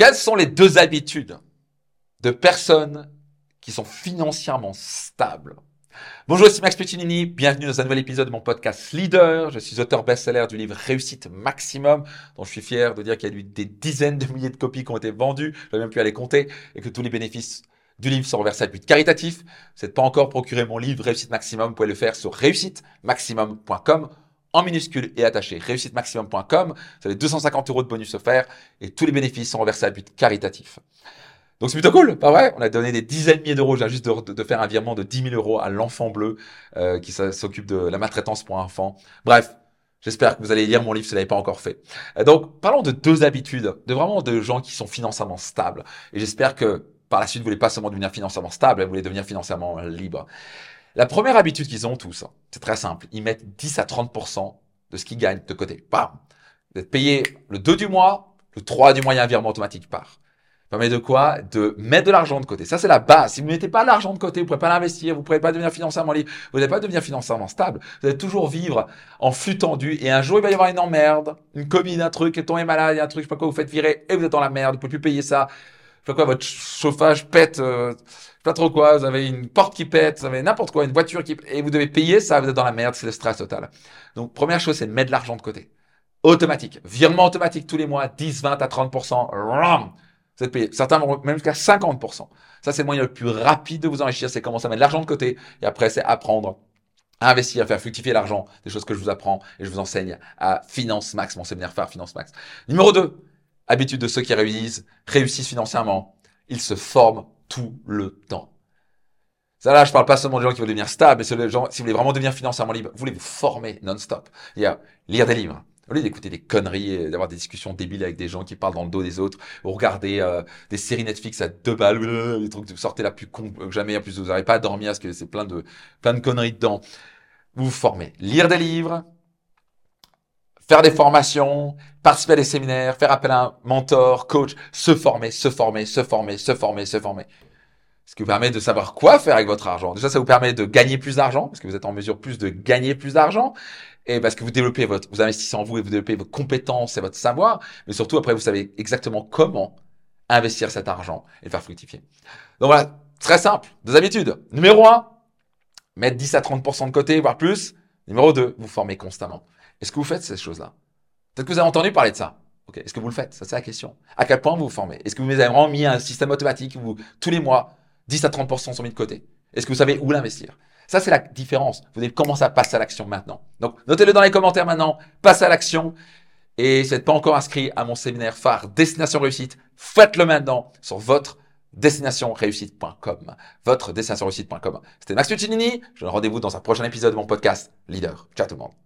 Quelles sont les deux habitudes de personnes qui sont financièrement stables? Bonjour, c'est Max Pettinini. Bienvenue dans un nouvel épisode de mon podcast Leader. Je suis auteur best-seller du livre Réussite Maximum, dont je suis fier de dire qu'il y a eu des dizaines de milliers de copies qui ont été vendues. Je n'ai même pu aller compter et que tous les bénéfices du livre sont reversés à but caritatif. Si vous n'êtes pas encore procuré mon livre Réussite Maximum, vous pouvez le faire sur réussitemaximum.com en minuscule et attaché. Réussitemaximum.com, vous avez 250 euros de bonus offerts et tous les bénéfices sont reversés à but caritatif. Donc c'est plutôt cool, pas vrai? On a donné des dizaines de milliers d'euros, j'ai juste de, faire un virement de 10 000 euros à l'enfant bleu euh, qui s'occupe de la maltraitance pour enfants. Bref, j'espère que vous allez lire mon livre si vous l'avez pas encore fait. Euh, donc parlons de deux habitudes, de vraiment de gens qui sont financièrement stables. Et j'espère que par la suite, vous voulez pas seulement devenir financièrement stable, vous voulez devenir financièrement libre. La première habitude qu'ils ont tous, c'est très simple. Ils mettent 10 à 30% de ce qu'ils gagnent de côté. Bam. Vous êtes payé le 2 du mois, le 3 du mois, il y a un virement automatique part. Ça permet de quoi? De mettre de l'argent de côté. Ça, c'est la base. Si vous ne mettez pas l'argent de côté, vous ne pouvez pas l'investir, vous ne pourrez pas devenir financièrement libre, vous n'allez pas devenir financièrement stable. Vous allez toujours vivre en flux tendu et un jour, il va y avoir une emmerde, une commune, un truc, est malade, y a un truc, je sais pas quoi, vous faites virer et vous êtes dans la merde, vous ne pouvez plus payer ça. Je sais quoi, votre chauffage pète, euh, pas trop quoi, vous avez une porte qui pète, vous avez n'importe quoi, une voiture qui et vous devez payer ça, vous êtes dans la merde, c'est le stress total. Donc première chose, c'est de mettre de l'argent de côté. Automatique, virement automatique tous les mois, 10, 20 à 30%, vous êtes payé. Certains vont même jusqu'à 50%. Ça, c'est le moyen le plus rapide de vous enrichir, c'est commencer à mettre de l'argent de côté et après, c'est apprendre à investir, à faire fructifier l'argent, des choses que je vous apprends et je vous enseigne à Finance Max, mon séminaire phare Finance Max. Numéro 2, habitude de ceux qui réussissent, réussissent financièrement, ils se forment tout le temps. Ça là, je parle pas seulement des gens qui veulent devenir stables, mais c'est gens, si vous voulez vraiment devenir financièrement libre, vous voulez vous former non-stop. Il y a lire des livres. Au lieu d'écouter des conneries et d'avoir des discussions débiles avec des gens qui parlent dans le dos des autres, ou regarder euh, des séries Netflix à deux balles, des trucs sortez la plus con que jamais, en plus vous n'arrivez pas à dormir parce que c'est plein de, plein de conneries dedans. Vous vous formez. Lire des livres, faire des formations, participer à des séminaires, faire appel à un mentor, coach, se former, se former, se former, se former, se former. Ce qui vous permet de savoir quoi faire avec votre argent. Déjà, ça vous permet de gagner plus d'argent, parce que vous êtes en mesure plus de gagner plus d'argent, et parce que vous développez votre, vous investissez en vous et vous développez vos compétences et votre savoir, mais surtout après, vous savez exactement comment investir cet argent et le faire fructifier. Donc voilà, très simple. Deux habitudes. Numéro un, mettre 10 à 30% de côté, voire plus. Numéro 2, vous formez constamment. Est-ce que vous faites ces choses-là? Peut-être que vous avez entendu parler de ça. Est-ce que vous le faites? Ça, c'est la question. À quel point vous vous formez? Est-ce que vous avez vraiment mis un système automatique où tous les mois, 10 à 30% sont mis de côté? Est-ce que vous savez où l'investir? Ça, c'est la différence. Vous devez commencer à passer à l'action maintenant. Donc, notez-le dans les commentaires maintenant. Passez à l'action. Et si vous n'êtes pas encore inscrit à mon séminaire phare Destination Réussite, faites-le maintenant sur votre destinationreussite.com. Votre destinationreussite.com. C'était Max Puccinini. Je vous donne rendez-vous dans un prochain épisode de mon podcast Leader. Ciao tout le monde.